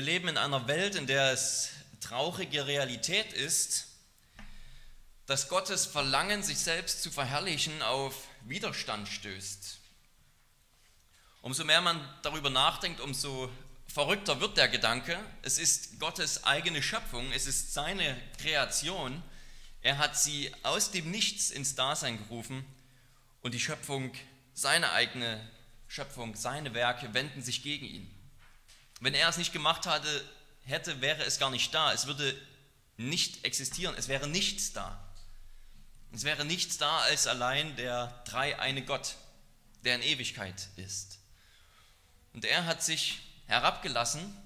Wir leben in einer Welt, in der es traurige Realität ist, dass Gottes Verlangen, sich selbst zu verherrlichen, auf Widerstand stößt. Umso mehr man darüber nachdenkt, umso verrückter wird der Gedanke. Es ist Gottes eigene Schöpfung, es ist seine Kreation. Er hat sie aus dem Nichts ins Dasein gerufen und die Schöpfung, seine eigene Schöpfung, seine Werke wenden sich gegen ihn. Wenn er es nicht gemacht hatte, hätte, wäre es gar nicht da. Es würde nicht existieren. Es wäre nichts da. Es wäre nichts da als allein der dreieine Gott, der in Ewigkeit ist. Und er hat sich herabgelassen,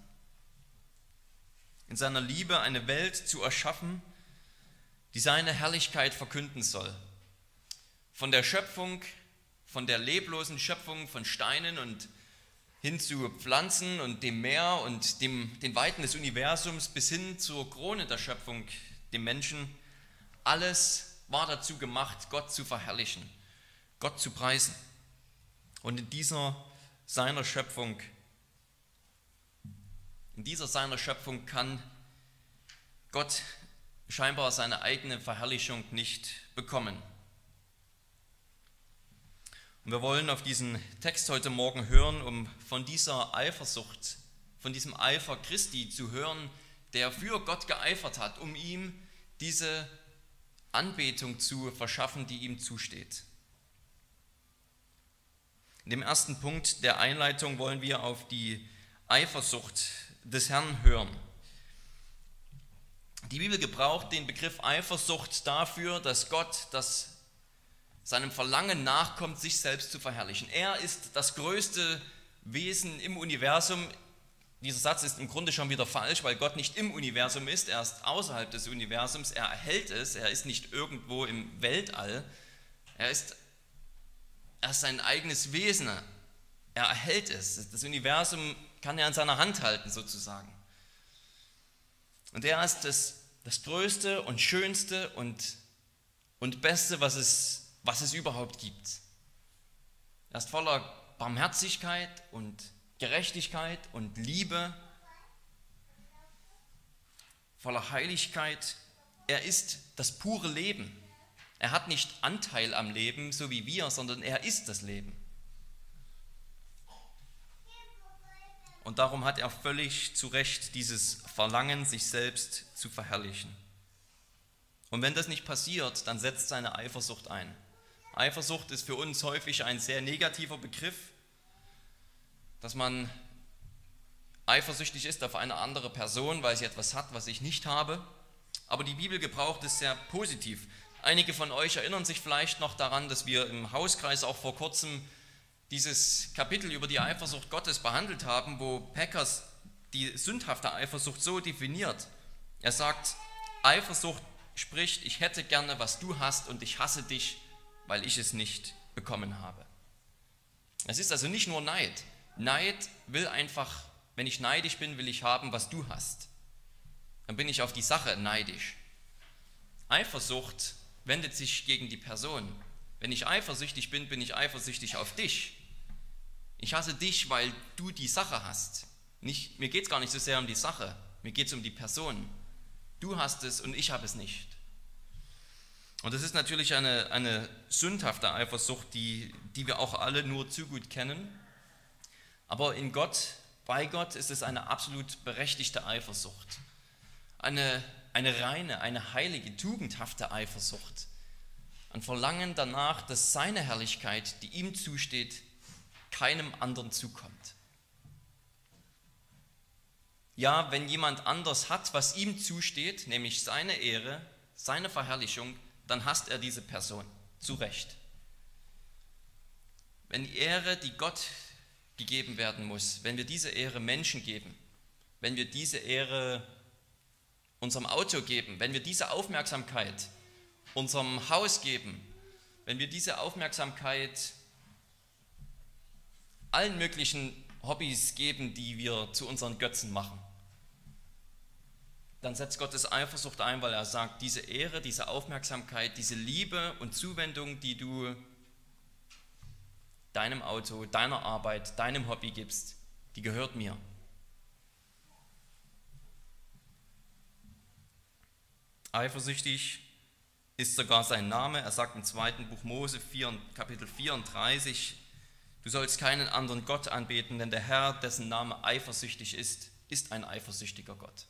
in seiner Liebe eine Welt zu erschaffen, die seine Herrlichkeit verkünden soll. Von der Schöpfung, von der leblosen Schöpfung von Steinen und hin zu Pflanzen und dem Meer und dem, den Weiten des Universums bis hin zur Krone der Schöpfung, dem Menschen. Alles war dazu gemacht, Gott zu verherrlichen, Gott zu preisen. Und in dieser seiner Schöpfung, in dieser seiner Schöpfung kann Gott scheinbar seine eigene Verherrlichung nicht bekommen. Und wir wollen auf diesen Text heute Morgen hören, um von dieser Eifersucht, von diesem Eifer Christi zu hören, der für Gott geeifert hat, um ihm diese Anbetung zu verschaffen, die ihm zusteht. In dem ersten Punkt der Einleitung wollen wir auf die Eifersucht des Herrn hören. Die Bibel gebraucht den Begriff Eifersucht dafür, dass Gott das seinem Verlangen nachkommt, sich selbst zu verherrlichen. Er ist das größte Wesen im Universum. Dieser Satz ist im Grunde schon wieder falsch, weil Gott nicht im Universum ist, er ist außerhalb des Universums, er erhält es, er ist nicht irgendwo im Weltall, er ist, er ist sein eigenes Wesen, er erhält es. Das Universum kann er in seiner Hand halten sozusagen. Und er ist das, das Größte und Schönste und, und Beste, was es was es überhaupt gibt. Er ist voller Barmherzigkeit und Gerechtigkeit und Liebe, voller Heiligkeit. Er ist das pure Leben. Er hat nicht Anteil am Leben, so wie wir, sondern er ist das Leben. Und darum hat er völlig zu Recht dieses Verlangen, sich selbst zu verherrlichen. Und wenn das nicht passiert, dann setzt seine Eifersucht ein. Eifersucht ist für uns häufig ein sehr negativer Begriff, dass man eifersüchtig ist auf eine andere Person, weil sie etwas hat, was ich nicht habe. Aber die Bibel gebraucht es sehr positiv. Einige von euch erinnern sich vielleicht noch daran, dass wir im Hauskreis auch vor kurzem dieses Kapitel über die Eifersucht Gottes behandelt haben, wo Packers die sündhafte Eifersucht so definiert. Er sagt, Eifersucht spricht, ich hätte gerne, was du hast und ich hasse dich, weil ich es nicht bekommen habe. Es ist also nicht nur Neid. Neid will einfach, wenn ich neidisch bin, will ich haben, was du hast. Dann bin ich auf die Sache neidisch. Eifersucht wendet sich gegen die Person. Wenn ich eifersüchtig bin, bin ich eifersüchtig auf dich. Ich hasse dich, weil du die Sache hast. Nicht, mir geht es gar nicht so sehr um die Sache, mir geht es um die Person. Du hast es und ich habe es nicht. Und das ist natürlich eine, eine sündhafte Eifersucht, die, die wir auch alle nur zu gut kennen. Aber in Gott, bei Gott ist es eine absolut berechtigte Eifersucht. Eine, eine reine, eine heilige, tugendhafte Eifersucht. Ein Verlangen danach, dass seine Herrlichkeit, die ihm zusteht, keinem anderen zukommt. Ja, wenn jemand anders hat, was ihm zusteht, nämlich seine Ehre, seine Verherrlichung, dann hasst er diese Person. Zu Recht. Wenn die Ehre, die Gott gegeben werden muss, wenn wir diese Ehre Menschen geben, wenn wir diese Ehre unserem Auto geben, wenn wir diese Aufmerksamkeit unserem Haus geben, wenn wir diese Aufmerksamkeit allen möglichen Hobbys geben, die wir zu unseren Götzen machen, dann setzt Gottes Eifersucht ein, weil er sagt, diese Ehre, diese Aufmerksamkeit, diese Liebe und Zuwendung, die du deinem Auto, deiner Arbeit, deinem Hobby gibst, die gehört mir. Eifersüchtig ist sogar sein Name. Er sagt im zweiten Buch Mose 4, Kapitel 34, du sollst keinen anderen Gott anbeten, denn der Herr, dessen Name eifersüchtig ist, ist ein eifersüchtiger Gott.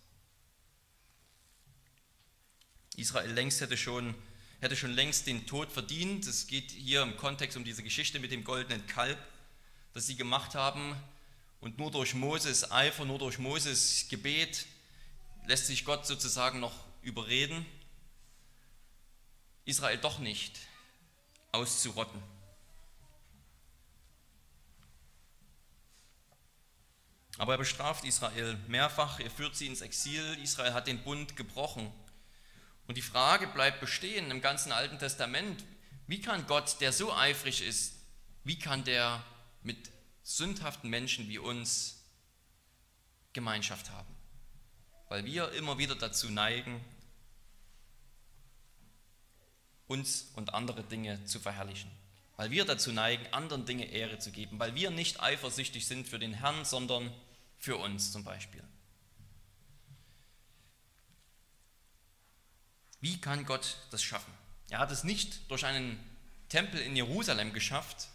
Israel längst hätte schon, hätte schon längst den Tod verdient. Es geht hier im Kontext um diese Geschichte mit dem goldenen Kalb, das sie gemacht haben. Und nur durch Moses Eifer, nur durch Moses Gebet lässt sich Gott sozusagen noch überreden, Israel doch nicht auszurotten. Aber er bestraft Israel mehrfach, er führt sie ins Exil, Israel hat den Bund gebrochen. Und die Frage bleibt bestehen im ganzen Alten Testament, wie kann Gott, der so eifrig ist, wie kann der mit sündhaften Menschen wie uns Gemeinschaft haben? Weil wir immer wieder dazu neigen, uns und andere Dinge zu verherrlichen. Weil wir dazu neigen, anderen Dinge Ehre zu geben. Weil wir nicht eifersüchtig sind für den Herrn, sondern für uns zum Beispiel. Wie kann Gott das schaffen? Er hat es nicht durch einen Tempel in Jerusalem geschafft.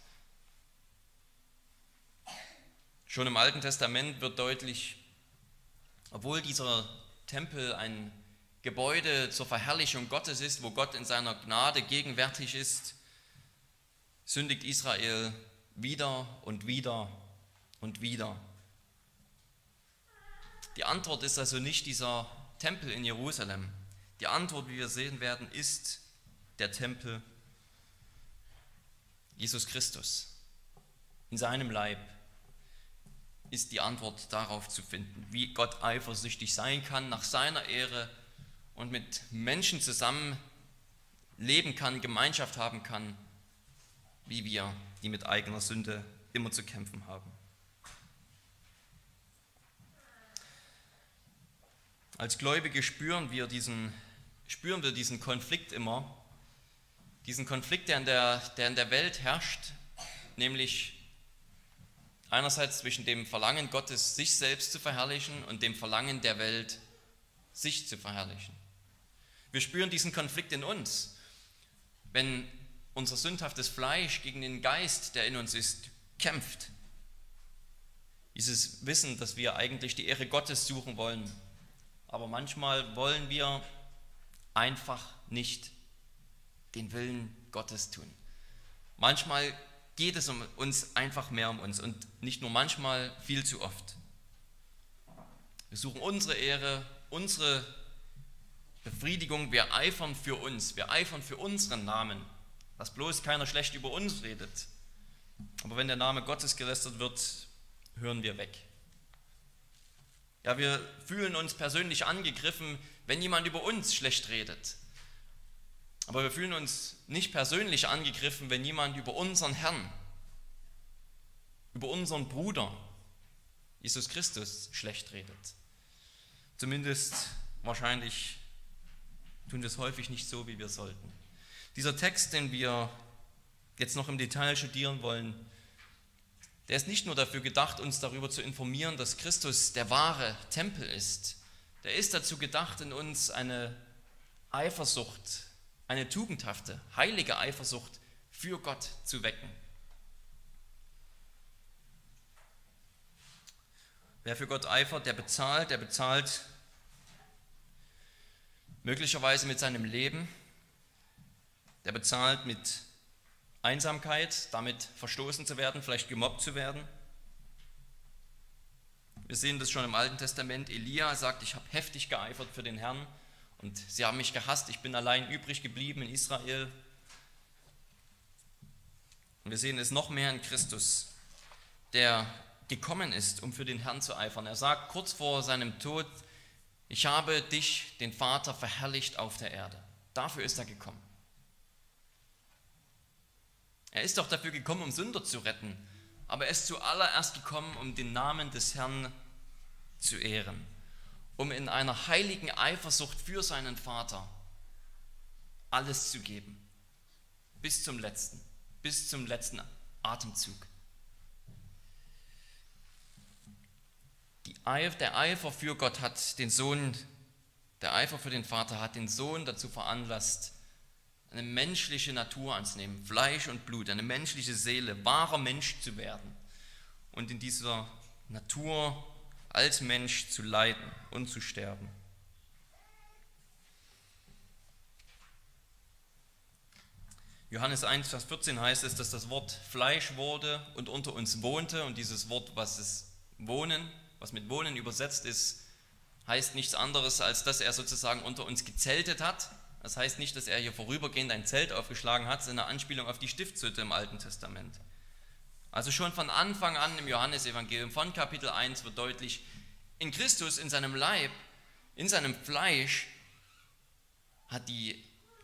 Schon im Alten Testament wird deutlich, obwohl dieser Tempel ein Gebäude zur Verherrlichung Gottes ist, wo Gott in seiner Gnade gegenwärtig ist, sündigt Israel wieder und wieder und wieder. Die Antwort ist also nicht dieser Tempel in Jerusalem. Die Antwort, wie wir sehen werden, ist der Tempel Jesus Christus. In seinem Leib ist die Antwort darauf zu finden, wie Gott eifersüchtig sein kann nach seiner Ehre und mit Menschen zusammen leben kann, Gemeinschaft haben kann, wie wir, die mit eigener Sünde immer zu kämpfen haben. Als Gläubige spüren wir diesen, spüren wir diesen Konflikt immer, diesen Konflikt, der in der, der in der Welt herrscht, nämlich einerseits zwischen dem Verlangen Gottes, sich selbst zu verherrlichen und dem Verlangen der Welt, sich zu verherrlichen. Wir spüren diesen Konflikt in uns, wenn unser sündhaftes Fleisch gegen den Geist, der in uns ist, kämpft. Dieses Wissen, dass wir eigentlich die Ehre Gottes suchen wollen, aber manchmal wollen wir einfach nicht den Willen Gottes tun. Manchmal geht es um uns einfach mehr um uns und nicht nur manchmal, viel zu oft. Wir suchen unsere Ehre, unsere Befriedigung, wir eifern für uns, wir eifern für unseren Namen, dass bloß keiner schlecht über uns redet. Aber wenn der Name Gottes gelästert wird, hören wir weg. Ja, wir fühlen uns persönlich angegriffen, wenn jemand über uns schlecht redet. Aber wir fühlen uns nicht persönlich angegriffen, wenn jemand über unseren Herrn, über unseren Bruder, Jesus Christus, schlecht redet. Zumindest wahrscheinlich tun wir es häufig nicht so, wie wir sollten. Dieser Text, den wir jetzt noch im Detail studieren wollen, der ist nicht nur dafür gedacht, uns darüber zu informieren, dass Christus der wahre Tempel ist. Der ist dazu gedacht, in uns eine Eifersucht, eine tugendhafte, heilige Eifersucht für Gott zu wecken. Wer für Gott eifert, der bezahlt, der bezahlt möglicherweise mit seinem Leben, der bezahlt mit Einsamkeit, damit verstoßen zu werden, vielleicht gemobbt zu werden. Wir sehen das schon im Alten Testament. Elia sagt, ich habe heftig geeifert für den Herrn und sie haben mich gehasst, ich bin allein übrig geblieben in Israel. Und wir sehen es noch mehr in Christus, der gekommen ist, um für den Herrn zu eifern. Er sagt kurz vor seinem Tod, ich habe dich, den Vater, verherrlicht auf der Erde. Dafür ist er gekommen. Er ist doch dafür gekommen, um Sünder zu retten, aber er ist zuallererst gekommen, um den Namen des Herrn zu ehren, um in einer heiligen Eifersucht für seinen Vater alles zu geben, bis zum letzten, bis zum letzten Atemzug. der Eifer für Gott hat den Sohn Der Eifer für den Vater hat den Sohn dazu veranlasst, eine menschliche Natur anzunehmen, Fleisch und Blut, eine menschliche Seele, wahrer Mensch zu werden und in dieser Natur als Mensch zu leiden und zu sterben. Johannes 1, Vers 14 heißt es, dass das Wort Fleisch wurde und unter uns wohnte. Und dieses Wort, was es wohnen, was mit wohnen übersetzt ist, heißt nichts anderes, als dass er sozusagen unter uns gezeltet hat. Das heißt nicht, dass er hier vorübergehend ein Zelt aufgeschlagen hat, sondern eine Anspielung auf die Stiftshütte im Alten Testament. Also schon von Anfang an im Johannesevangelium, von Kapitel 1 wird deutlich, in Christus, in seinem Leib, in seinem Fleisch hat die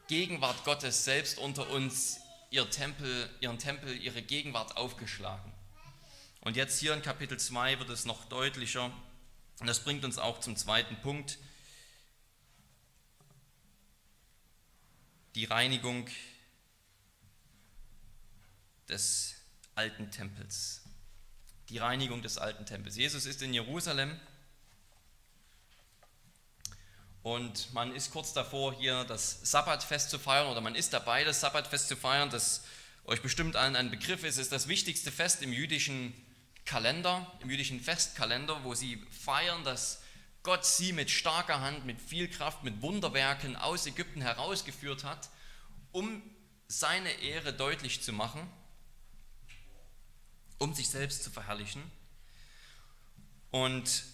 Gegenwart Gottes selbst unter uns ihr Tempel, ihren Tempel, ihre Gegenwart aufgeschlagen. Und jetzt hier in Kapitel 2 wird es noch deutlicher. Und das bringt uns auch zum zweiten Punkt. Die Reinigung des alten Tempels. Die Reinigung des alten Tempels. Jesus ist in Jerusalem und man ist kurz davor, hier das Sabbatfest zu feiern oder man ist dabei, das Sabbatfest zu feiern, das euch bestimmt allen ein Begriff ist, ist das wichtigste Fest im jüdischen Kalender, im jüdischen Festkalender, wo sie feiern, dass Gott sie mit starker Hand, mit viel Kraft, mit Wunderwerken aus Ägypten herausgeführt hat, um seine Ehre deutlich zu machen, um sich selbst zu verherrlichen. Und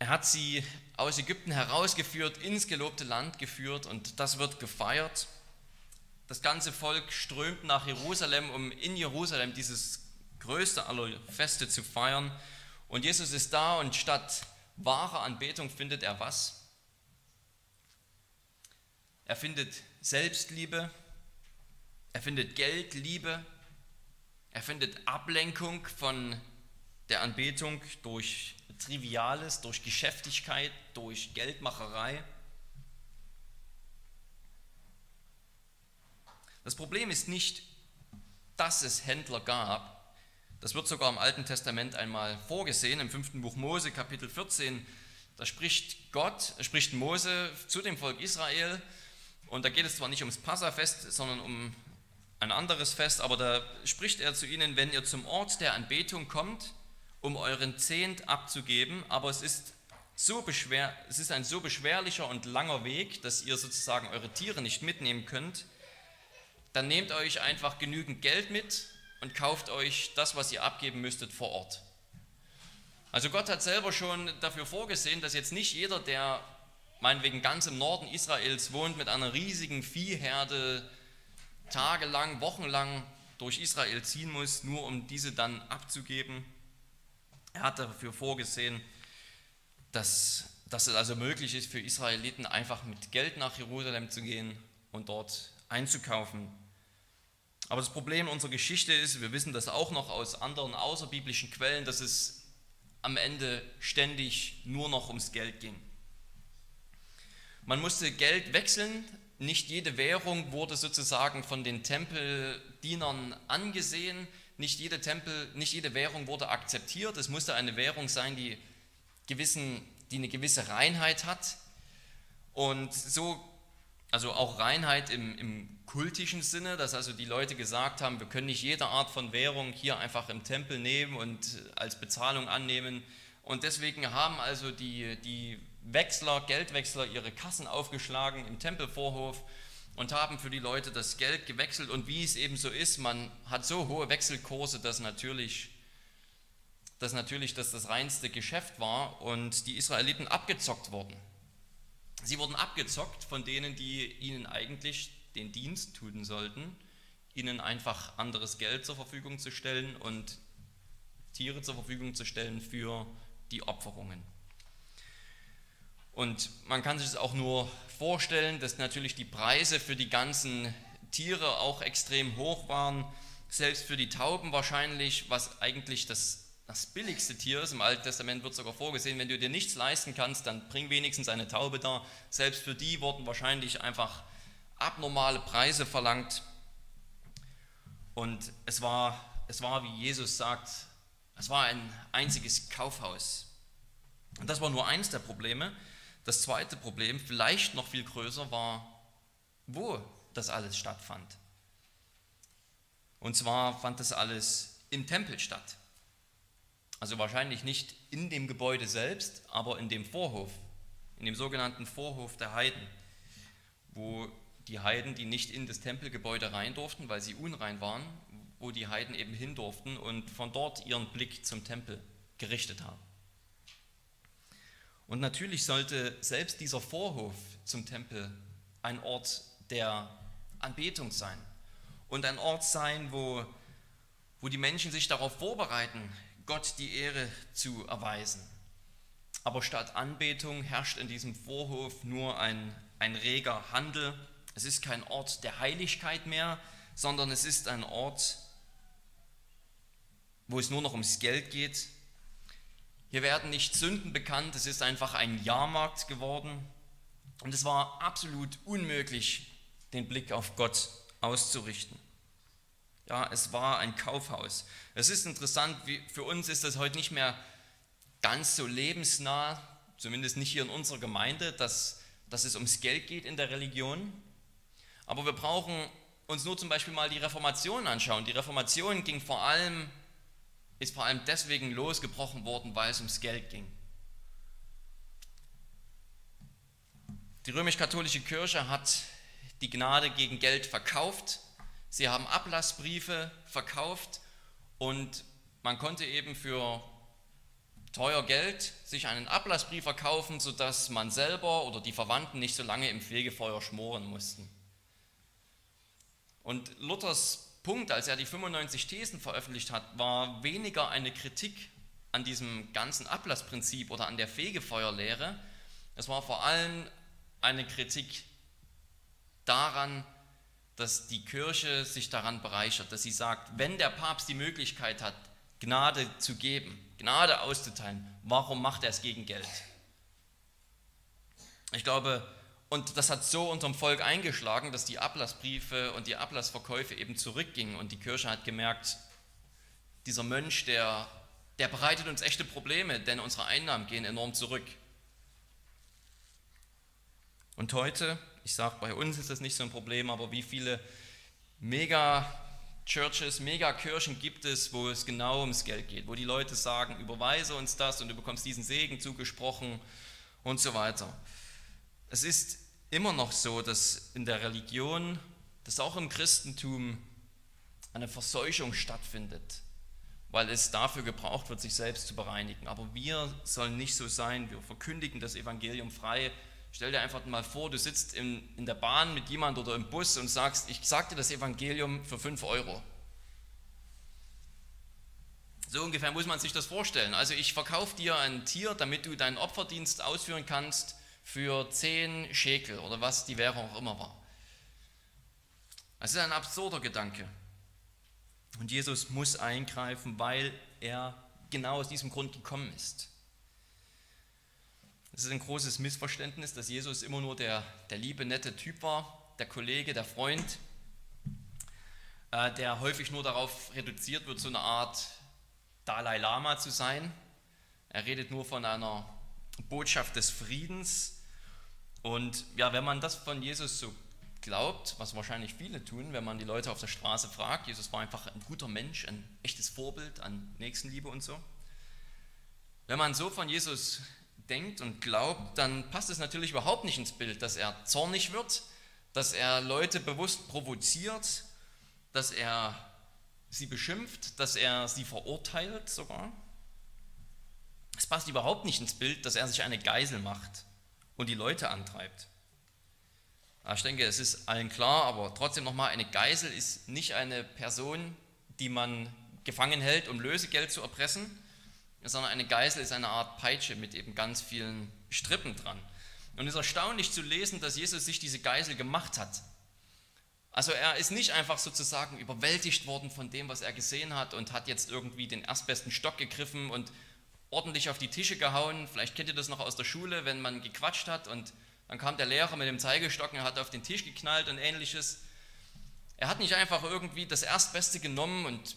er hat sie aus Ägypten herausgeführt, ins gelobte Land geführt und das wird gefeiert. Das ganze Volk strömt nach Jerusalem, um in Jerusalem dieses größte aller Feste zu feiern. Und Jesus ist da und statt wahrer Anbetung findet er was? Er findet Selbstliebe, er findet Geldliebe, er findet Ablenkung von der Anbetung durch Triviales, durch Geschäftigkeit, durch Geldmacherei. Das Problem ist nicht, dass es Händler gab. Das wird sogar im Alten Testament einmal vorgesehen, im fünften Buch Mose, Kapitel 14. Da spricht Gott, spricht Mose zu dem Volk Israel. Und da geht es zwar nicht ums Passafest, sondern um ein anderes Fest, aber da spricht er zu ihnen, wenn ihr zum Ort der Anbetung kommt, um euren Zehnt abzugeben, aber es ist, so beschwer, es ist ein so beschwerlicher und langer Weg, dass ihr sozusagen eure Tiere nicht mitnehmen könnt, dann nehmt euch einfach genügend Geld mit und kauft euch das, was ihr abgeben müsstet, vor Ort. Also Gott hat selber schon dafür vorgesehen, dass jetzt nicht jeder, der meinetwegen ganz im Norden Israels wohnt, mit einer riesigen Viehherde tagelang, wochenlang durch Israel ziehen muss, nur um diese dann abzugeben. Er hat dafür vorgesehen, dass, dass es also möglich ist für Israeliten einfach mit Geld nach Jerusalem zu gehen und dort einzukaufen. Aber das Problem unserer Geschichte ist, wir wissen das auch noch aus anderen außerbiblischen Quellen, dass es am Ende ständig nur noch ums Geld ging. Man musste Geld wechseln, nicht jede Währung wurde sozusagen von den Tempeldienern angesehen, nicht jede Tempel, nicht jede Währung wurde akzeptiert. Es musste eine Währung sein, die, gewissen, die eine gewisse Reinheit hat. Und so, also auch Reinheit im, im kultischen Sinne, dass also die Leute gesagt haben, wir können nicht jede Art von Währung hier einfach im Tempel nehmen und als Bezahlung annehmen. Und deswegen haben also die, die Wechsler, Geldwechsler ihre Kassen aufgeschlagen im Tempelvorhof und haben für die Leute das Geld gewechselt. Und wie es eben so ist, man hat so hohe Wechselkurse, dass natürlich, dass natürlich das das reinste Geschäft war und die Israeliten abgezockt wurden. Sie wurden abgezockt von denen, die ihnen eigentlich den Dienst tun sollten, ihnen einfach anderes Geld zur Verfügung zu stellen und Tiere zur Verfügung zu stellen für die Opferungen. Und man kann sich das auch nur vorstellen, dass natürlich die Preise für die ganzen Tiere auch extrem hoch waren. Selbst für die Tauben wahrscheinlich, was eigentlich das, das billigste Tier ist. Im Alten Testament wird sogar vorgesehen, wenn du dir nichts leisten kannst, dann bring wenigstens eine Taube da. Selbst für die wurden wahrscheinlich einfach abnormale Preise verlangt. Und es war, es war, wie Jesus sagt, es war ein einziges Kaufhaus. Und das war nur eins der Probleme. Das zweite Problem, vielleicht noch viel größer, war, wo das alles stattfand. Und zwar fand das alles im Tempel statt. Also wahrscheinlich nicht in dem Gebäude selbst, aber in dem Vorhof, in dem sogenannten Vorhof der Heiden, wo die Heiden, die nicht in das Tempelgebäude rein durften, weil sie unrein waren, wo die Heiden eben hin durften und von dort ihren Blick zum Tempel gerichtet haben. Und natürlich sollte selbst dieser Vorhof zum Tempel ein Ort der Anbetung sein und ein Ort sein, wo, wo die Menschen sich darauf vorbereiten, Gott die Ehre zu erweisen. Aber statt Anbetung herrscht in diesem Vorhof nur ein, ein reger Handel. Es ist kein Ort der Heiligkeit mehr, sondern es ist ein Ort, wo es nur noch ums Geld geht. Hier werden nicht Sünden bekannt, es ist einfach ein Jahrmarkt geworden. Und es war absolut unmöglich, den Blick auf Gott auszurichten. Ja, es war ein Kaufhaus. Es ist interessant, wie, für uns ist das heute nicht mehr ganz so lebensnah, zumindest nicht hier in unserer Gemeinde, dass, dass es ums Geld geht in der Religion. Aber wir brauchen uns nur zum Beispiel mal die Reformation anschauen. Die Reformation ging vor allem, ist vor allem deswegen losgebrochen worden, weil es ums Geld ging. Die römisch-katholische Kirche hat die Gnade gegen Geld verkauft. Sie haben Ablassbriefe verkauft und man konnte eben für teuer Geld sich einen Ablassbrief verkaufen, sodass man selber oder die Verwandten nicht so lange im Fegefeuer schmoren mussten. Und Luthers Punkt, als er die 95 Thesen veröffentlicht hat, war weniger eine Kritik an diesem ganzen Ablassprinzip oder an der Fegefeuerlehre. Es war vor allem eine Kritik daran, dass die Kirche sich daran bereichert, dass sie sagt, wenn der Papst die Möglichkeit hat, Gnade zu geben, Gnade auszuteilen, warum macht er es gegen Geld? Ich glaube, und das hat so unterm Volk eingeschlagen, dass die Ablassbriefe und die Ablassverkäufe eben zurückgingen und die Kirche hat gemerkt, dieser Mönch, der, der bereitet uns echte Probleme, denn unsere Einnahmen gehen enorm zurück. Und heute, ich sage, bei uns ist das nicht so ein Problem, aber wie viele Mega-Churches, Mega-Kirchen gibt es, wo es genau ums Geld geht, wo die Leute sagen, überweise uns das und du bekommst diesen Segen zugesprochen und so weiter. Es ist immer noch so, dass in der Religion, dass auch im Christentum eine Verseuchung stattfindet, weil es dafür gebraucht wird, sich selbst zu bereinigen. Aber wir sollen nicht so sein, wir verkündigen das Evangelium frei Stell dir einfach mal vor, du sitzt in, in der Bahn mit jemand oder im Bus und sagst, ich sag dir das Evangelium für 5 Euro. So ungefähr muss man sich das vorstellen. Also ich verkaufe dir ein Tier, damit du deinen Opferdienst ausführen kannst für 10 Schekel oder was die Währung auch immer war. Das ist ein absurder Gedanke. Und Jesus muss eingreifen, weil er genau aus diesem Grund gekommen ist. Es ist ein großes Missverständnis, dass Jesus immer nur der, der liebe, nette Typ war, der Kollege, der Freund, äh, der häufig nur darauf reduziert wird, so eine Art Dalai Lama zu sein. Er redet nur von einer Botschaft des Friedens. Und ja, wenn man das von Jesus so glaubt, was wahrscheinlich viele tun, wenn man die Leute auf der Straße fragt, Jesus war einfach ein guter Mensch, ein echtes Vorbild an Nächstenliebe und so. Wenn man so von Jesus denkt und glaubt, dann passt es natürlich überhaupt nicht ins Bild, dass er zornig wird, dass er Leute bewusst provoziert, dass er sie beschimpft, dass er sie verurteilt sogar. Es passt überhaupt nicht ins Bild, dass er sich eine Geisel macht und die Leute antreibt. Ich denke, es ist allen klar, aber trotzdem nochmal, eine Geisel ist nicht eine Person, die man gefangen hält, um Lösegeld zu erpressen, sondern eine Geißel ist eine Art Peitsche mit eben ganz vielen Strippen dran. Und es ist erstaunlich zu lesen, dass Jesus sich diese Geißel gemacht hat. Also er ist nicht einfach sozusagen überwältigt worden von dem, was er gesehen hat und hat jetzt irgendwie den erstbesten Stock gegriffen und ordentlich auf die Tische gehauen. Vielleicht kennt ihr das noch aus der Schule, wenn man gequatscht hat und dann kam der Lehrer mit dem Zeigestock und hat auf den Tisch geknallt und ähnliches. Er hat nicht einfach irgendwie das Erstbeste genommen und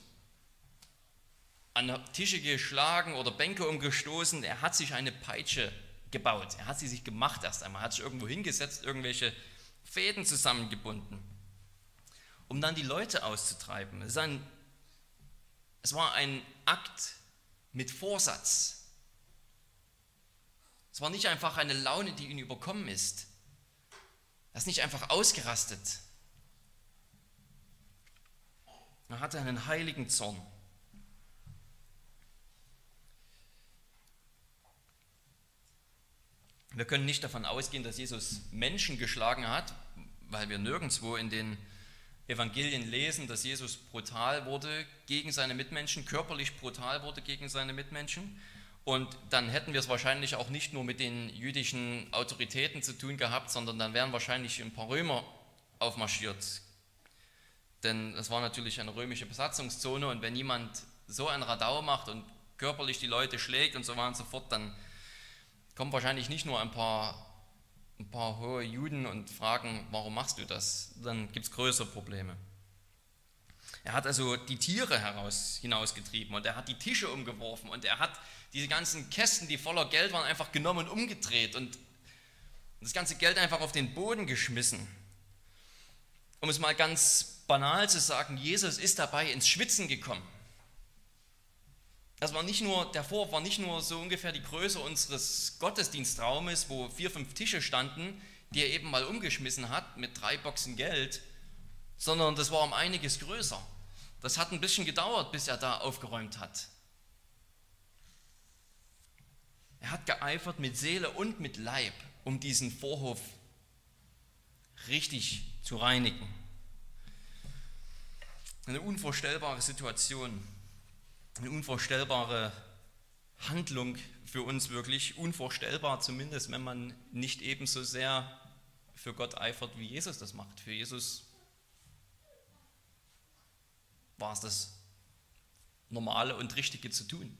an Tische geschlagen oder Bänke umgestoßen, er hat sich eine Peitsche gebaut. Er hat sie sich gemacht erst einmal, hat sich irgendwo hingesetzt, irgendwelche Fäden zusammengebunden, um dann die Leute auszutreiben. Es, ein, es war ein Akt mit Vorsatz. Es war nicht einfach eine Laune, die ihn überkommen ist. Er ist nicht einfach ausgerastet. Er hatte einen heiligen Zorn. Wir können nicht davon ausgehen, dass Jesus Menschen geschlagen hat, weil wir nirgendwo in den Evangelien lesen, dass Jesus brutal wurde gegen seine Mitmenschen, körperlich brutal wurde gegen seine Mitmenschen. Und dann hätten wir es wahrscheinlich auch nicht nur mit den jüdischen Autoritäten zu tun gehabt, sondern dann wären wahrscheinlich ein paar Römer aufmarschiert. Denn es war natürlich eine römische Besatzungszone und wenn jemand so ein Radau macht und körperlich die Leute schlägt und so weiter und so fort, dann kommen wahrscheinlich nicht nur ein paar, ein paar hohe Juden und fragen, warum machst du das? Dann gibt es größere Probleme. Er hat also die Tiere heraus, hinausgetrieben und er hat die Tische umgeworfen und er hat diese ganzen Kästen, die voller Geld waren, einfach genommen und umgedreht und das ganze Geld einfach auf den Boden geschmissen. Um es mal ganz banal zu sagen, Jesus ist dabei ins Schwitzen gekommen. Das war nicht nur, der Vorwurf war nicht nur so ungefähr die Größe unseres Gottesdienstraumes, wo vier, fünf Tische standen, die er eben mal umgeschmissen hat mit drei Boxen Geld, sondern das war um einiges größer. Das hat ein bisschen gedauert, bis er da aufgeräumt hat. Er hat geeifert mit Seele und mit Leib, um diesen Vorhof richtig zu reinigen. Eine unvorstellbare Situation eine unvorstellbare Handlung für uns wirklich, unvorstellbar zumindest, wenn man nicht ebenso sehr für Gott eifert, wie Jesus das macht. Für Jesus war es das Normale und Richtige zu tun.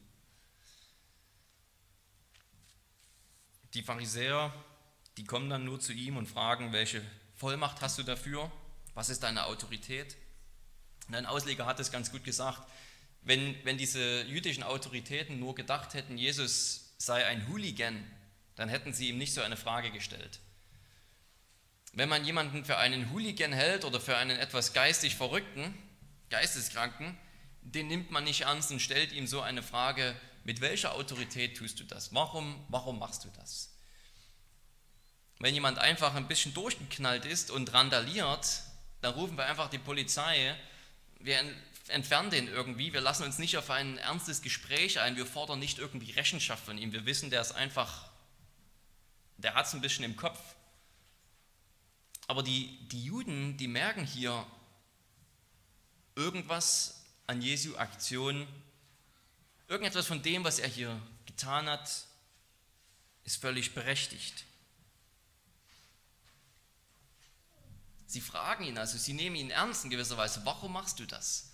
Die Pharisäer, die kommen dann nur zu ihm und fragen, welche Vollmacht hast du dafür? Was ist deine Autorität? Und ein Ausleger hat es ganz gut gesagt, wenn, wenn diese jüdischen Autoritäten nur gedacht hätten, Jesus sei ein Hooligan, dann hätten sie ihm nicht so eine Frage gestellt. Wenn man jemanden für einen Hooligan hält oder für einen etwas geistig Verrückten, Geisteskranken, den nimmt man nicht ernst und stellt ihm so eine Frage, mit welcher Autorität tust du das? Warum, warum machst du das? Wenn jemand einfach ein bisschen durchgeknallt ist und randaliert, dann rufen wir einfach die Polizei. Wir entfernen den irgendwie, wir lassen uns nicht auf ein ernstes Gespräch ein, wir fordern nicht irgendwie Rechenschaft von ihm, wir wissen, der ist einfach, der hat es ein bisschen im Kopf. Aber die, die Juden, die merken hier irgendwas an Jesu Aktion, irgendetwas von dem, was er hier getan hat, ist völlig berechtigt. Sie fragen ihn also, sie nehmen ihn ernst in gewisser Weise, warum machst du das?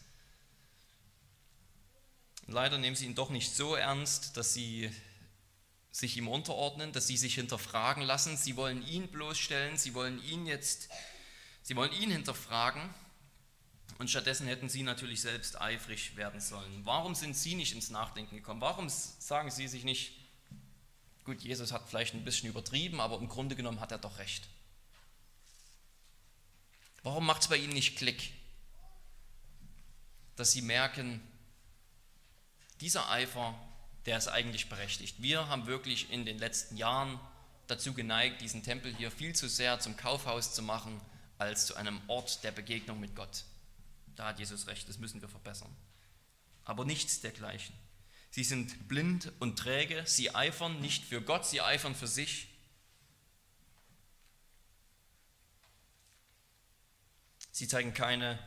Leider nehmen sie ihn doch nicht so ernst, dass sie sich ihm unterordnen, dass sie sich hinterfragen lassen. Sie wollen ihn bloßstellen, sie wollen ihn jetzt, sie wollen ihn hinterfragen. Und stattdessen hätten sie natürlich selbst eifrig werden sollen. Warum sind sie nicht ins Nachdenken gekommen? Warum sagen sie sich nicht, gut, Jesus hat vielleicht ein bisschen übertrieben, aber im Grunde genommen hat er doch recht? Warum macht es bei ihnen nicht Klick? Dass sie merken, dieser Eifer, der ist eigentlich berechtigt. Wir haben wirklich in den letzten Jahren dazu geneigt, diesen Tempel hier viel zu sehr zum Kaufhaus zu machen, als zu einem Ort der Begegnung mit Gott. Da hat Jesus recht, das müssen wir verbessern. Aber nichts dergleichen. Sie sind blind und träge, sie eifern nicht für Gott, sie eifern für sich. Sie zeigen keine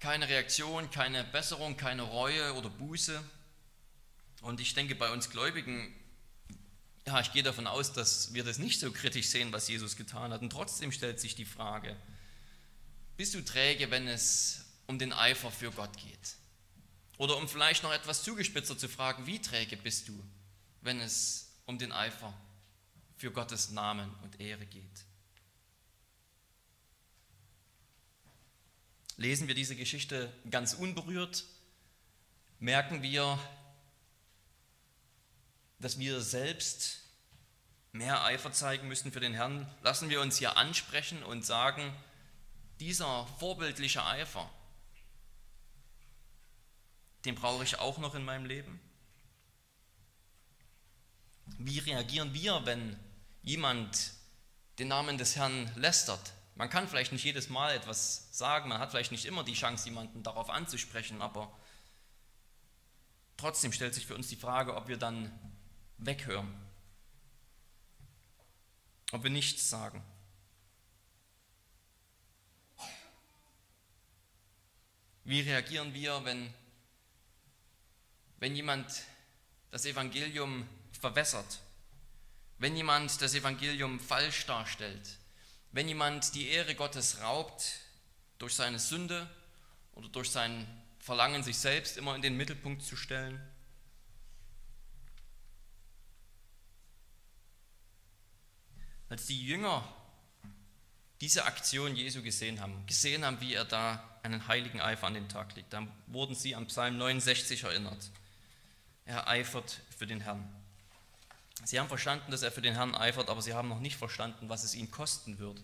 keine Reaktion, keine Besserung, keine Reue oder Buße. Und ich denke, bei uns Gläubigen, ja, ich gehe davon aus, dass wir das nicht so kritisch sehen, was Jesus getan hat. Und trotzdem stellt sich die Frage, bist du träge, wenn es um den Eifer für Gott geht? Oder um vielleicht noch etwas zugespitzer zu fragen, wie träge bist du, wenn es um den Eifer für Gottes Namen und Ehre geht? Lesen wir diese Geschichte ganz unberührt, merken wir, dass wir selbst mehr Eifer zeigen müssen für den Herrn, lassen wir uns hier ansprechen und sagen, dieser vorbildliche Eifer, den brauche ich auch noch in meinem Leben. Wie reagieren wir, wenn jemand den Namen des Herrn lästert? Man kann vielleicht nicht jedes Mal etwas sagen, man hat vielleicht nicht immer die Chance, jemanden darauf anzusprechen, aber trotzdem stellt sich für uns die Frage, ob wir dann weghören, ob wir nichts sagen. Wie reagieren wir, wenn, wenn jemand das Evangelium verwässert, wenn jemand das Evangelium falsch darstellt, wenn jemand die Ehre Gottes raubt durch seine Sünde oder durch sein Verlangen, sich selbst immer in den Mittelpunkt zu stellen? Als die Jünger diese Aktion Jesu gesehen haben, gesehen haben, wie er da einen heiligen Eifer an den Tag legt, dann wurden sie am Psalm 69 erinnert. Er eifert für den Herrn. Sie haben verstanden, dass er für den Herrn eifert, aber sie haben noch nicht verstanden, was es ihn kosten wird.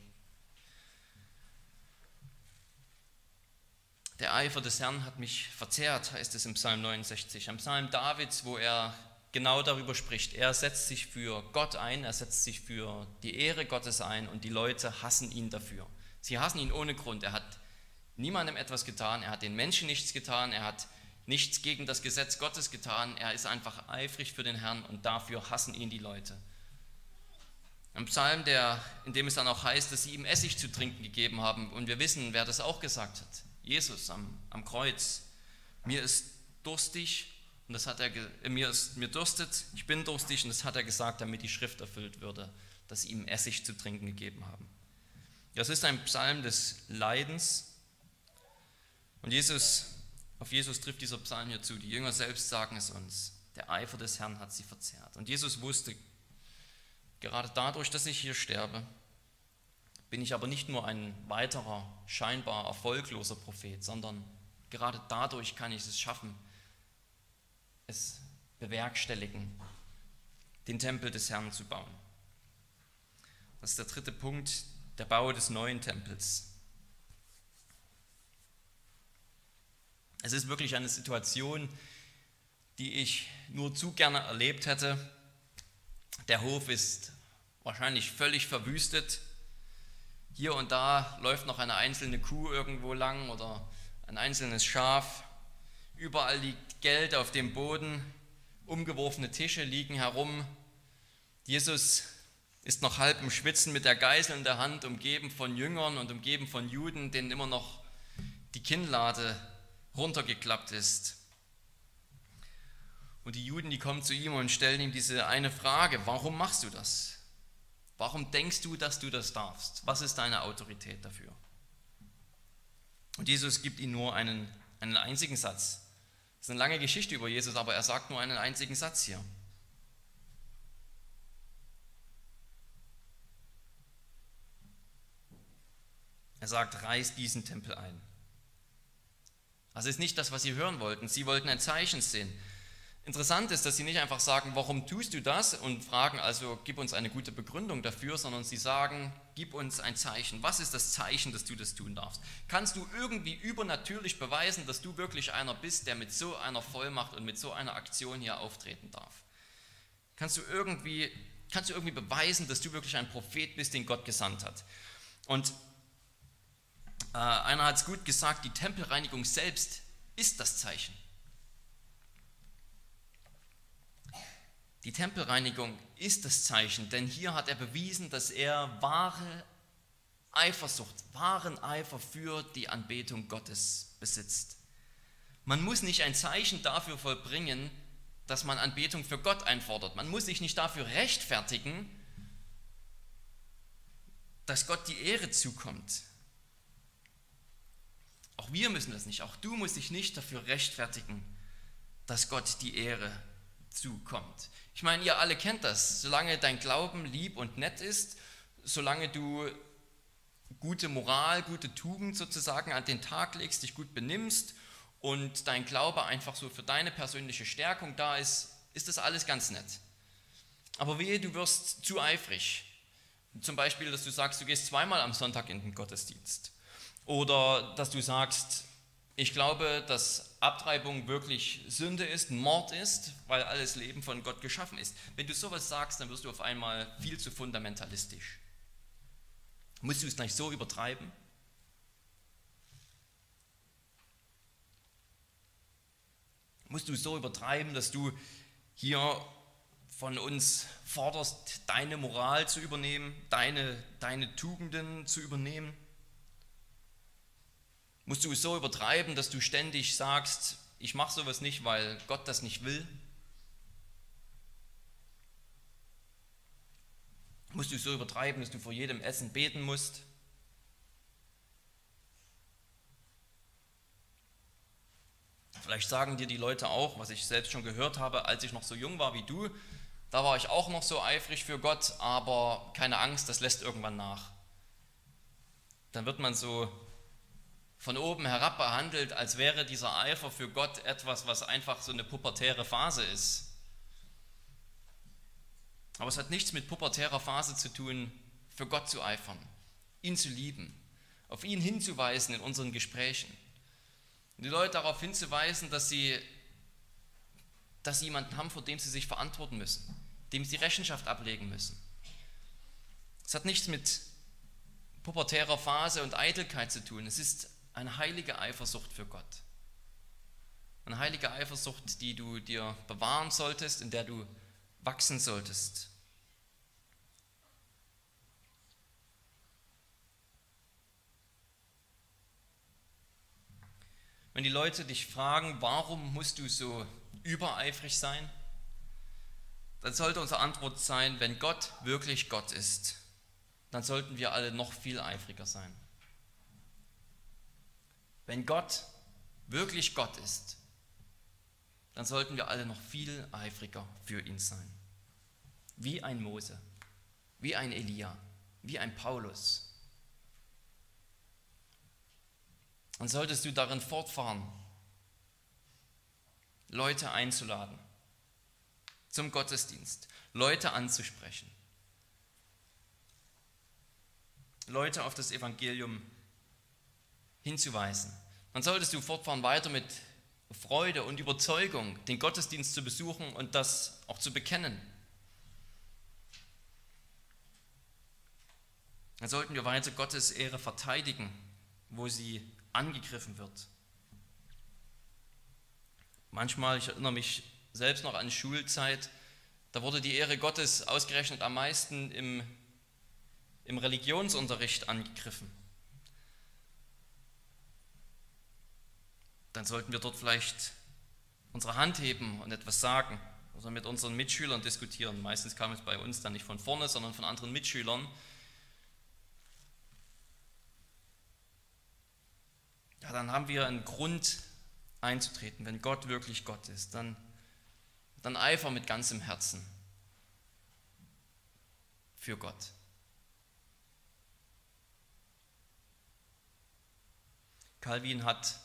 Der Eifer des Herrn hat mich verzehrt, heißt es im Psalm 69. Am Psalm Davids, wo er genau darüber spricht. Er setzt sich für Gott ein, er setzt sich für die Ehre Gottes ein und die Leute hassen ihn dafür. Sie hassen ihn ohne Grund. Er hat niemandem etwas getan, er hat den Menschen nichts getan, er hat nichts gegen das Gesetz Gottes getan, er ist einfach eifrig für den Herrn und dafür hassen ihn die Leute. Ein Psalm, der, in dem es dann auch heißt, dass sie ihm Essig zu trinken gegeben haben und wir wissen, wer das auch gesagt hat. Jesus am, am Kreuz. Mir ist durstig und das hat er, mir, ist, mir durstet, ich bin durstig und das hat er gesagt, damit die Schrift erfüllt würde, dass sie ihm Essig zu trinken gegeben haben. Das ist ein Psalm des Leidens. Und Jesus, auf Jesus trifft dieser Psalm hier zu. Die Jünger selbst sagen es uns. Der Eifer des Herrn hat sie verzehrt. Und Jesus wusste, gerade dadurch, dass ich hier sterbe, bin ich aber nicht nur ein weiterer, scheinbar erfolgloser Prophet, sondern gerade dadurch kann ich es schaffen, es bewerkstelligen, den Tempel des Herrn zu bauen. Das ist der dritte Punkt, der Bau des neuen Tempels. Es ist wirklich eine Situation, die ich nur zu gerne erlebt hätte. Der Hof ist wahrscheinlich völlig verwüstet. Hier und da läuft noch eine einzelne Kuh irgendwo lang oder ein einzelnes Schaf. Überall liegt Geld auf dem Boden, umgeworfene Tische liegen herum. Jesus ist noch halb im Schwitzen mit der Geißel in der Hand, umgeben von Jüngern und umgeben von Juden, denen immer noch die Kinnlade runtergeklappt ist. Und die Juden, die kommen zu ihm und stellen ihm diese eine Frage, warum machst du das? Warum denkst du, dass du das darfst? Was ist deine Autorität dafür? Und Jesus gibt ihnen nur einen, einen einzigen Satz. Das ist eine lange Geschichte über Jesus, aber er sagt nur einen einzigen Satz hier. Er sagt, reiß diesen Tempel ein. Das ist nicht das, was sie hören wollten. Sie wollten ein Zeichen sehen. Interessant ist, dass sie nicht einfach sagen, warum tust du das und fragen, also gib uns eine gute Begründung dafür, sondern sie sagen, gib uns ein Zeichen. Was ist das Zeichen, dass du das tun darfst? Kannst du irgendwie übernatürlich beweisen, dass du wirklich einer bist, der mit so einer Vollmacht und mit so einer Aktion hier auftreten darf? Kannst du irgendwie, kannst du irgendwie beweisen, dass du wirklich ein Prophet bist, den Gott gesandt hat? Und äh, einer hat es gut gesagt, die Tempelreinigung selbst ist das Zeichen. Die Tempelreinigung ist das Zeichen, denn hier hat er bewiesen, dass er wahre Eifersucht, wahren Eifer für die Anbetung Gottes besitzt. Man muss nicht ein Zeichen dafür vollbringen, dass man Anbetung für Gott einfordert. Man muss sich nicht dafür rechtfertigen, dass Gott die Ehre zukommt. Auch wir müssen das nicht. Auch du musst dich nicht dafür rechtfertigen, dass Gott die Ehre zukommt. Ich meine, ihr alle kennt das. Solange dein Glauben lieb und nett ist, solange du gute Moral, gute Tugend sozusagen an den Tag legst, dich gut benimmst und dein Glaube einfach so für deine persönliche Stärkung da ist, ist das alles ganz nett. Aber wehe, du wirst zu eifrig. Zum Beispiel, dass du sagst, du gehst zweimal am Sonntag in den Gottesdienst. Oder dass du sagst, ich glaube, dass Abtreibung wirklich Sünde ist, Mord ist, weil alles Leben von Gott geschaffen ist. Wenn du sowas sagst, dann wirst du auf einmal viel zu fundamentalistisch. Musst du es nicht so übertreiben? Musst du so übertreiben, dass du hier von uns forderst, deine Moral zu übernehmen, deine, deine Tugenden zu übernehmen? Musst du es so übertreiben, dass du ständig sagst, ich mache sowas nicht, weil Gott das nicht will? Musst du es so übertreiben, dass du vor jedem Essen beten musst? Vielleicht sagen dir die Leute auch, was ich selbst schon gehört habe, als ich noch so jung war wie du, da war ich auch noch so eifrig für Gott, aber keine Angst, das lässt irgendwann nach. Dann wird man so von oben herab behandelt, als wäre dieser Eifer für Gott etwas, was einfach so eine pubertäre Phase ist. Aber es hat nichts mit pubertärer Phase zu tun, für Gott zu eifern, ihn zu lieben, auf ihn hinzuweisen in unseren Gesprächen. Die Leute darauf hinzuweisen, dass sie, dass sie jemanden haben, vor dem sie sich verantworten müssen dem sie Rechenschaft ablegen müssen. Es hat nichts mit pubertärer Phase und Eitelkeit zu tun. Es ist eine heilige Eifersucht für Gott. Eine heilige Eifersucht, die du dir bewahren solltest, in der du wachsen solltest. Wenn die Leute dich fragen, warum musst du so übereifrig sein, dann sollte unsere Antwort sein, wenn Gott wirklich Gott ist, dann sollten wir alle noch viel eifriger sein. Wenn Gott wirklich Gott ist, dann sollten wir alle noch viel eifriger für ihn sein. Wie ein Mose, wie ein Elia, wie ein Paulus. Dann solltest du darin fortfahren, Leute einzuladen, zum Gottesdienst, Leute anzusprechen, Leute auf das Evangelium hinzuweisen. Dann solltest du fortfahren weiter mit Freude und Überzeugung den Gottesdienst zu besuchen und das auch zu bekennen. Dann sollten wir weiter Gottes Ehre verteidigen, wo sie angegriffen wird. Manchmal, ich erinnere mich selbst noch an Schulzeit, da wurde die Ehre Gottes ausgerechnet am meisten im, im Religionsunterricht angegriffen. Dann sollten wir dort vielleicht unsere Hand heben und etwas sagen oder mit unseren Mitschülern diskutieren. Meistens kam es bei uns dann nicht von vorne, sondern von anderen Mitschülern. Ja, dann haben wir einen Grund einzutreten, wenn Gott wirklich Gott ist. Dann dann eifer mit ganzem Herzen für Gott. Calvin hat,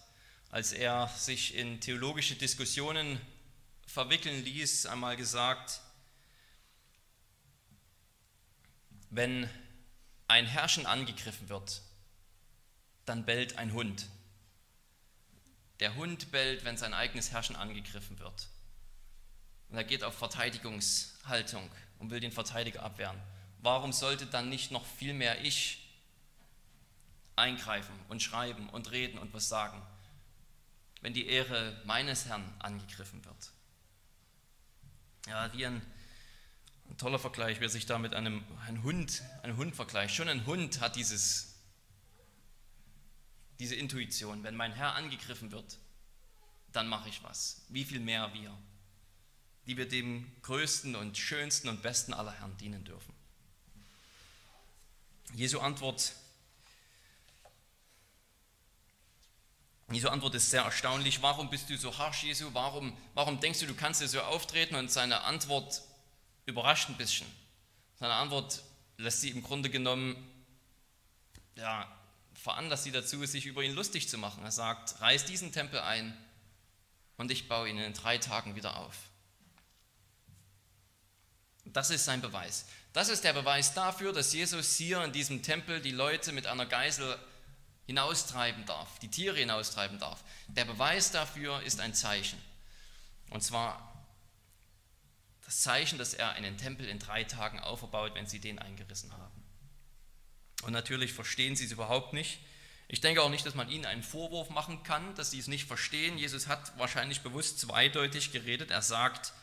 als er sich in theologische Diskussionen verwickeln ließ, einmal gesagt, wenn ein Herrschen angegriffen wird, dann bellt ein Hund. Der Hund bellt, wenn sein eigenes Herrschen angegriffen wird. Und er geht auf Verteidigungshaltung und will den Verteidiger abwehren. Warum sollte dann nicht noch viel mehr ich eingreifen und schreiben und reden und was sagen, wenn die Ehre meines Herrn angegriffen wird? Ja, wie ein, ein toller Vergleich, wer sich da mit einem, einem Hund, einem Hund vergleicht. Schon ein Hund hat dieses, diese Intuition. Wenn mein Herr angegriffen wird, dann mache ich was. Wie viel mehr wir die wir dem größten und schönsten und besten aller Herren dienen dürfen. Jesu Antwort, Jesu Antwort ist sehr erstaunlich. Warum bist du so harsch, Jesu? Warum, warum denkst du, du kannst dir so auftreten? Und seine Antwort überrascht ein bisschen. Seine Antwort lässt sie im Grunde genommen, ja, veranlasst sie dazu, sich über ihn lustig zu machen. Er sagt, reiß diesen Tempel ein und ich baue ihn in drei Tagen wieder auf. Das ist sein Beweis. Das ist der Beweis dafür, dass Jesus hier in diesem Tempel die Leute mit einer Geisel hinaustreiben darf, die Tiere hinaustreiben darf. Der Beweis dafür ist ein Zeichen. Und zwar das Zeichen, dass er einen Tempel in drei Tagen aufbaut, wenn sie den eingerissen haben. Und natürlich verstehen sie es überhaupt nicht. Ich denke auch nicht, dass man ihnen einen Vorwurf machen kann, dass sie es nicht verstehen. Jesus hat wahrscheinlich bewusst zweideutig geredet. Er sagt,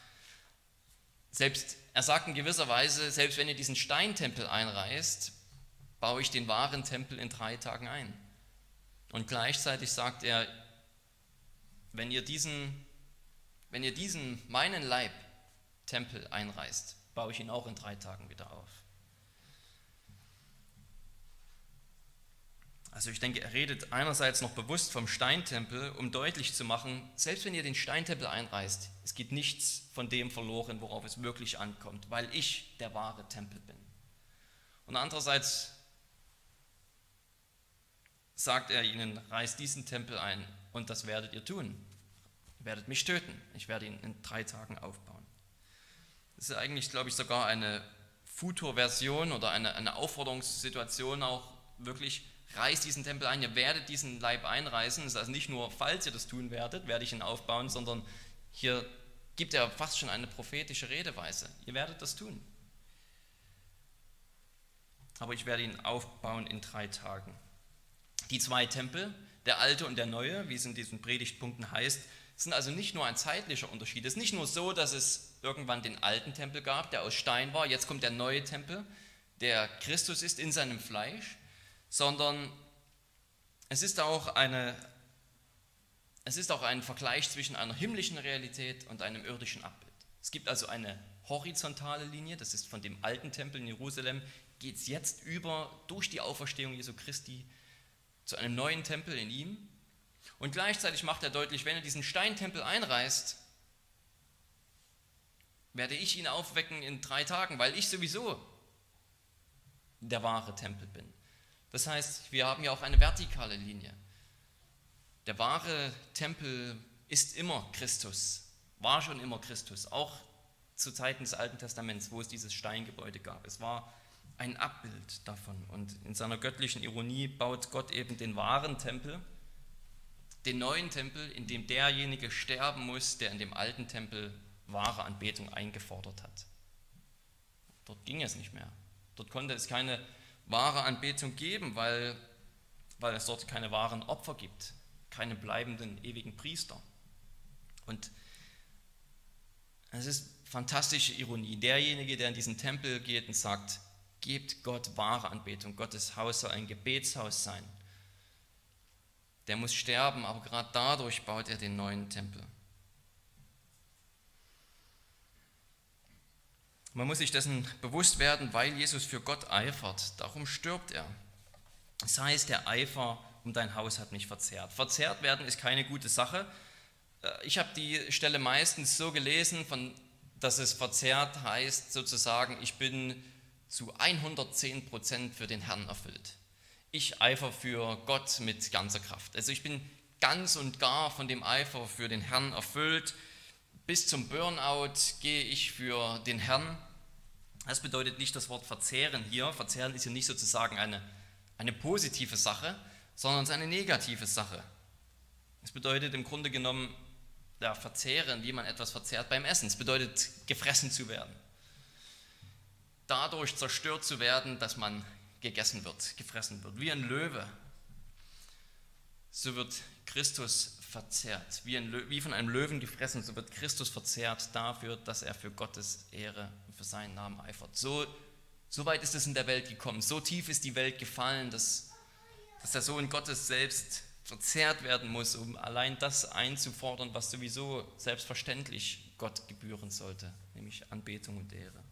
selbst, er sagt in gewisser Weise, selbst wenn ihr diesen Steintempel einreißt, baue ich den wahren Tempel in drei Tagen ein. Und gleichzeitig sagt er, wenn ihr diesen, wenn ihr diesen meinen Leib Tempel einreißt, baue ich ihn auch in drei Tagen wieder auf. Also ich denke, er redet einerseits noch bewusst vom Steintempel, um deutlich zu machen, selbst wenn ihr den Steintempel einreißt, es geht nichts von dem verloren, worauf es wirklich ankommt, weil ich der wahre Tempel bin. Und andererseits sagt er ihnen, reißt diesen Tempel ein und das werdet ihr tun. Ihr werdet mich töten. Ich werde ihn in drei Tagen aufbauen. Das ist eigentlich, glaube ich, sogar eine Futur-Version oder eine, eine Aufforderungssituation auch wirklich reißt diesen Tempel ein, ihr werdet diesen Leib einreißen. Es ist also nicht nur, falls ihr das tun werdet, werde ich ihn aufbauen, sondern hier gibt er fast schon eine prophetische Redeweise. Ihr werdet das tun. Aber ich werde ihn aufbauen in drei Tagen. Die zwei Tempel, der alte und der neue, wie es in diesen Predigtpunkten heißt, sind also nicht nur ein zeitlicher Unterschied. Es ist nicht nur so, dass es irgendwann den alten Tempel gab, der aus Stein war, jetzt kommt der neue Tempel, der Christus ist in seinem Fleisch, sondern es ist auch, eine, es ist auch ein Vergleich zwischen einer himmlischen Realität und einem irdischen Abbild. Es gibt also eine horizontale Linie, das ist von dem alten Tempel in Jerusalem, geht es jetzt über durch die Auferstehung Jesu Christi zu einem neuen Tempel in ihm. Und gleichzeitig macht er deutlich, wenn er diesen Steintempel einreißt, werde ich ihn aufwecken in drei Tagen, weil ich sowieso der wahre Tempel bin. Das heißt, wir haben ja auch eine vertikale Linie. Der wahre Tempel ist immer Christus, war schon immer Christus, auch zu Zeiten des Alten Testaments, wo es dieses Steingebäude gab. Es war ein Abbild davon. Und in seiner göttlichen Ironie baut Gott eben den wahren Tempel, den neuen Tempel, in dem derjenige sterben muss, der in dem alten Tempel wahre Anbetung eingefordert hat. Dort ging es nicht mehr. Dort konnte es keine wahre Anbetung geben, weil, weil es dort keine wahren Opfer gibt, keine bleibenden ewigen Priester. Und es ist fantastische Ironie. Derjenige, der in diesen Tempel geht und sagt, gebt Gott wahre Anbetung, Gottes Haus soll ein Gebetshaus sein. Der muss sterben, aber gerade dadurch baut er den neuen Tempel. Man muss sich dessen bewusst werden, weil Jesus für Gott eifert. Darum stirbt er. Das heißt, der Eifer um dein Haus hat mich verzehrt. Verzehrt werden ist keine gute Sache. Äh, ich habe die Stelle meistens so gelesen, von, dass es verzehrt heißt sozusagen, ich bin zu 110 Prozent für den Herrn erfüllt. Ich eifer für Gott mit ganzer Kraft. Also ich bin ganz und gar von dem Eifer für den Herrn erfüllt. Bis zum Burnout gehe ich für den Herrn. Das bedeutet nicht das Wort verzehren hier. Verzehren ist hier nicht sozusagen eine, eine positive Sache, sondern es ist eine negative Sache. Es bedeutet im Grunde genommen, ja, verzehren, wie man etwas verzehrt beim Essen. Es bedeutet, gefressen zu werden. Dadurch zerstört zu werden, dass man gegessen wird, gefressen wird. Wie ein Löwe. So wird Christus verzehrt. Wie, ein, wie von einem Löwen gefressen, so wird Christus verzehrt dafür, dass er für Gottes Ehre und für seinen Namen eifert. So, so weit ist es in der Welt gekommen. So tief ist die Welt gefallen, dass, dass der Sohn Gottes selbst verzehrt werden muss, um allein das einzufordern, was sowieso selbstverständlich Gott gebühren sollte, nämlich Anbetung und Ehre.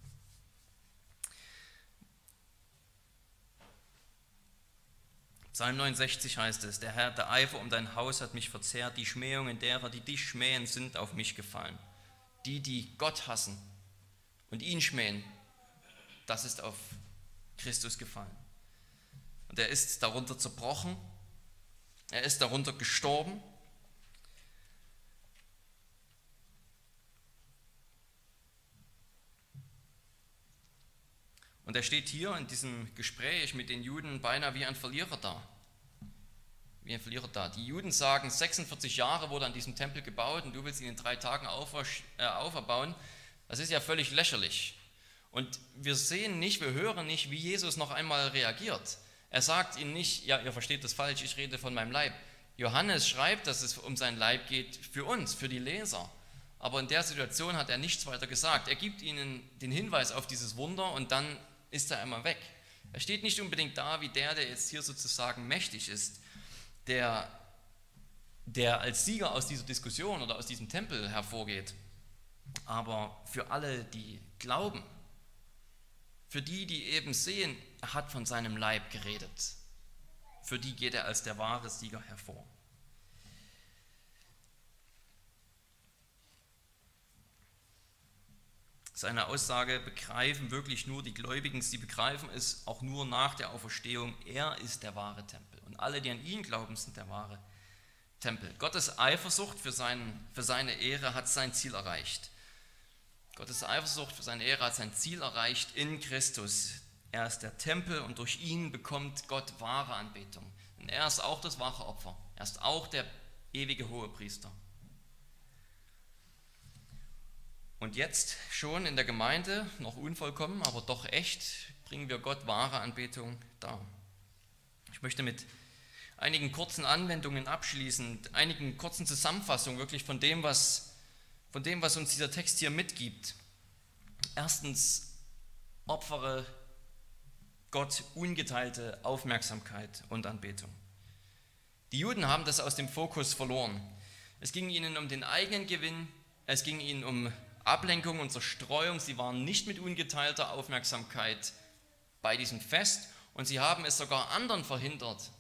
Psalm 69 heißt es, der Herr, der Eifer um dein Haus hat mich verzehrt, die Schmähungen derer, die dich schmähen, sind auf mich gefallen. Die, die Gott hassen und ihn schmähen, das ist auf Christus gefallen. Und er ist darunter zerbrochen, er ist darunter gestorben. Und er steht hier in diesem Gespräch mit den Juden beinahe wie ein Verlierer da. Wie ein Verlierer da. Die Juden sagen, 46 Jahre wurde an diesem Tempel gebaut und du willst ihn in drei Tagen äh, auferbauen. Das ist ja völlig lächerlich. Und wir sehen nicht, wir hören nicht, wie Jesus noch einmal reagiert. Er sagt ihnen nicht, ja, ihr versteht das falsch, ich rede von meinem Leib. Johannes schreibt, dass es um sein Leib geht für uns, für die Leser. Aber in der Situation hat er nichts weiter gesagt. Er gibt ihnen den Hinweis auf dieses Wunder und dann ist er einmal weg. Er steht nicht unbedingt da wie der, der jetzt hier sozusagen mächtig ist, der, der als Sieger aus dieser Diskussion oder aus diesem Tempel hervorgeht. Aber für alle, die glauben, für die, die eben sehen, er hat von seinem Leib geredet, für die geht er als der wahre Sieger hervor. Seine Aussage begreifen wirklich nur die Gläubigen, sie begreifen es auch nur nach der Auferstehung. Er ist der wahre Tempel und alle, die an ihn glauben, sind der wahre Tempel. Gottes Eifersucht für, seinen, für seine Ehre hat sein Ziel erreicht. Gottes Eifersucht für seine Ehre hat sein Ziel erreicht in Christus. Er ist der Tempel und durch ihn bekommt Gott wahre Anbetung. Und er ist auch das wahre Opfer. Er ist auch der ewige hohe Priester. Und jetzt schon in der Gemeinde, noch unvollkommen, aber doch echt, bringen wir Gott wahre Anbetung dar. Ich möchte mit einigen kurzen Anwendungen abschließen, einigen kurzen Zusammenfassungen wirklich von dem, was von dem, was uns dieser Text hier mitgibt. Erstens, opfere Gott ungeteilte Aufmerksamkeit und Anbetung. Die Juden haben das aus dem Fokus verloren. Es ging ihnen um den eigenen Gewinn, es ging ihnen um Ablenkung und Zerstreuung. Sie waren nicht mit ungeteilter Aufmerksamkeit bei diesem Fest und sie haben es sogar anderen verhindert,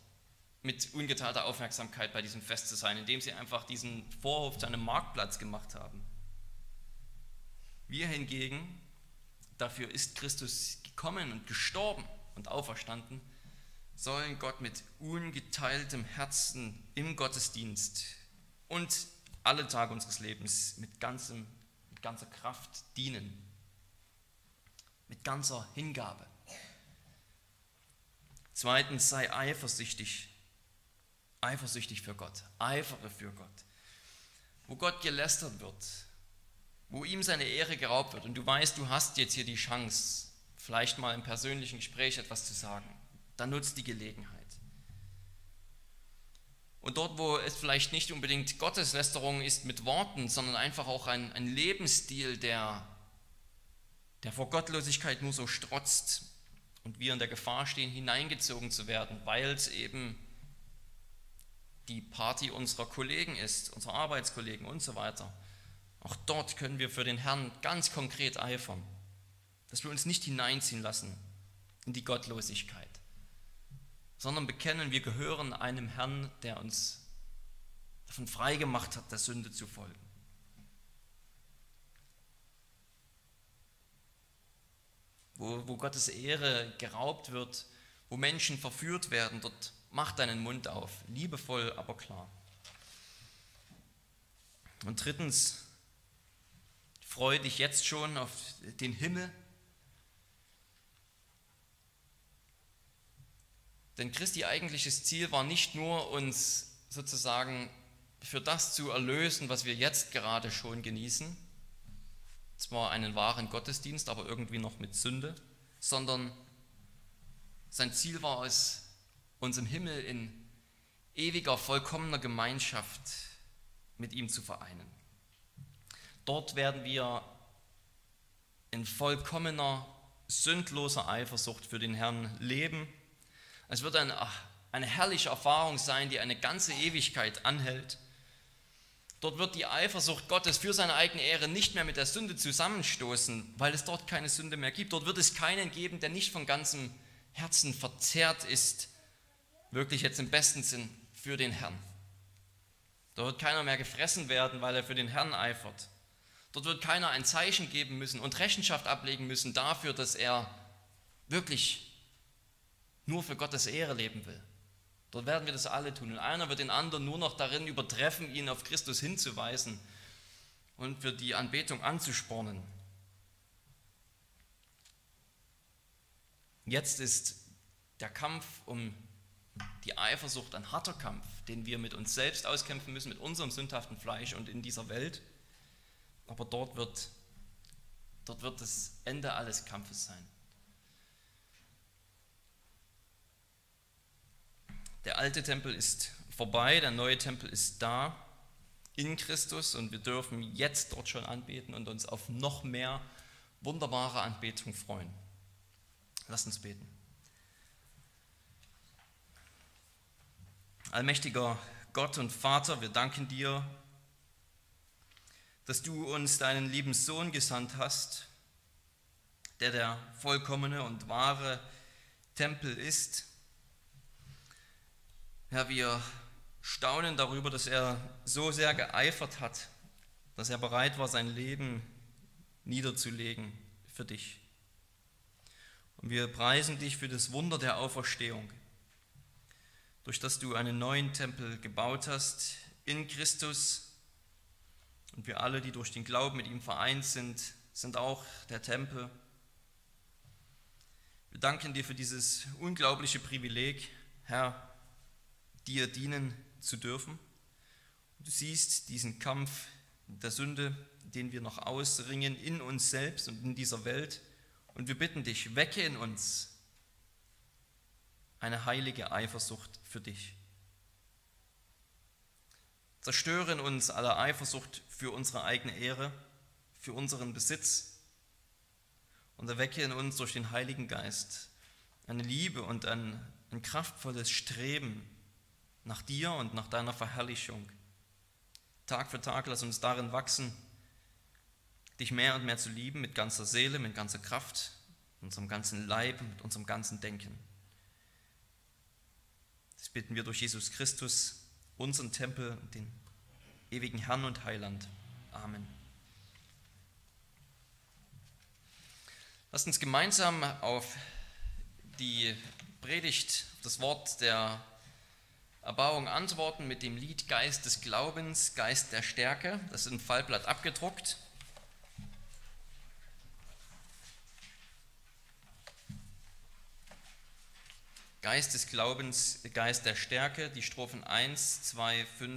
mit ungeteilter Aufmerksamkeit bei diesem Fest zu sein, indem sie einfach diesen Vorhof zu einem Marktplatz gemacht haben. Wir hingegen, dafür ist Christus gekommen und gestorben und auferstanden, sollen Gott mit ungeteiltem Herzen im Gottesdienst und alle Tage unseres Lebens mit, ganzem, ganzer Kraft dienen, mit ganzer Hingabe. Zweitens sei eifersüchtig eifersüchtig für Gott, eifere für Gott. Wo Gott gelästert wird, wo ihm seine Ehre geraubt wird und du weißt, du hast jetzt hier die Chance, vielleicht mal im persönlichen Gespräch etwas zu sagen, dann nutzt die Gelegenheit. Und dort, wo es vielleicht nicht unbedingt Gotteslästerung ist mit Worten, sondern einfach auch ein, ein Lebensstil, der, der vor Gottlosigkeit nur so strotzt und wir in der Gefahr stehen, hineingezogen zu werden, weil es eben die Party unserer Kollegen ist, unserer Arbeitskollegen und so weiter. Auch dort können wir für den Herrn ganz konkret eifern, dass wir uns nicht hineinziehen lassen in die Gottlosigkeit, sondern bekennen, wir gehören einem Herrn, der uns davon freigemacht hat, der Sünde zu folgen. Wo, wo Gottes Ehre geraubt wird, wo Menschen verführt werden, dort Mach deinen Mund auf, liebevoll, aber klar. Und drittens, freue dich jetzt schon auf den Himmel. Denn Christi eigentliches Ziel war nicht nur, uns sozusagen für das zu erlösen, was wir jetzt gerade schon genießen, zwar einen wahren Gottesdienst, aber irgendwie noch mit Sünde, sondern sein Ziel war es, uns im Himmel in ewiger, vollkommener Gemeinschaft mit ihm zu vereinen. Dort werden wir in vollkommener, sündloser Eifersucht für den Herrn leben. Es wird eine, eine herrliche Erfahrung sein, die eine ganze Ewigkeit anhält. Dort wird die Eifersucht Gottes für seine eigene Ehre nicht mehr mit der Sünde zusammenstoßen, weil es dort keine Sünde mehr gibt. Dort wird es keinen geben, der nicht von ganzem Herzen verzerrt ist wirklich jetzt im besten Sinn für den Herrn. Dort wird keiner mehr gefressen werden, weil er für den Herrn eifert. Dort wird keiner ein Zeichen geben müssen und Rechenschaft ablegen müssen dafür, dass er wirklich nur für Gottes Ehre leben will. Dort werden wir das alle tun. Und einer wird den anderen nur noch darin übertreffen, ihn auf Christus hinzuweisen und für die Anbetung anzuspornen. Jetzt ist der Kampf um die Eifersucht ein harter Kampf, den wir mit uns selbst auskämpfen müssen, mit unserem sündhaften Fleisch und in dieser Welt. Aber dort wird, dort wird das Ende alles Kampfes sein. Der alte Tempel ist vorbei, der neue Tempel ist da in Christus und wir dürfen jetzt dort schon anbeten und uns auf noch mehr wunderbare Anbetung freuen. Lasst uns beten. Allmächtiger Gott und Vater, wir danken dir, dass du uns deinen lieben Sohn gesandt hast, der der vollkommene und wahre Tempel ist. Herr, wir staunen darüber, dass er so sehr geeifert hat, dass er bereit war, sein Leben niederzulegen für dich. Und wir preisen dich für das Wunder der Auferstehung, durch das du einen neuen Tempel gebaut hast in Christus. Und wir alle, die durch den Glauben mit ihm vereint sind, sind auch der Tempel. Wir danken dir für dieses unglaubliche Privileg, Herr, dir dienen zu dürfen. Du siehst diesen Kampf der Sünde, den wir noch ausringen in uns selbst und in dieser Welt. Und wir bitten dich, wecke in uns eine heilige Eifersucht für dich. Zerstöre in uns alle Eifersucht für unsere eigene Ehre, für unseren Besitz und erwecke in uns durch den Heiligen Geist eine Liebe und ein, ein kraftvolles Streben nach dir und nach deiner Verherrlichung. Tag für Tag lass uns darin wachsen, dich mehr und mehr zu lieben mit ganzer Seele, mit ganzer Kraft, mit unserem ganzen Leib, mit unserem ganzen Denken. Das bitten wir durch Jesus Christus, unseren Tempel, den ewigen Herrn und Heiland. Amen. Lasst uns gemeinsam auf die Predigt, das Wort der Erbauung antworten mit dem Lied Geist des Glaubens, Geist der Stärke. Das ist im Fallblatt abgedruckt. Geist des Glaubens, Geist der Stärke, die Strophen 1, 2, 5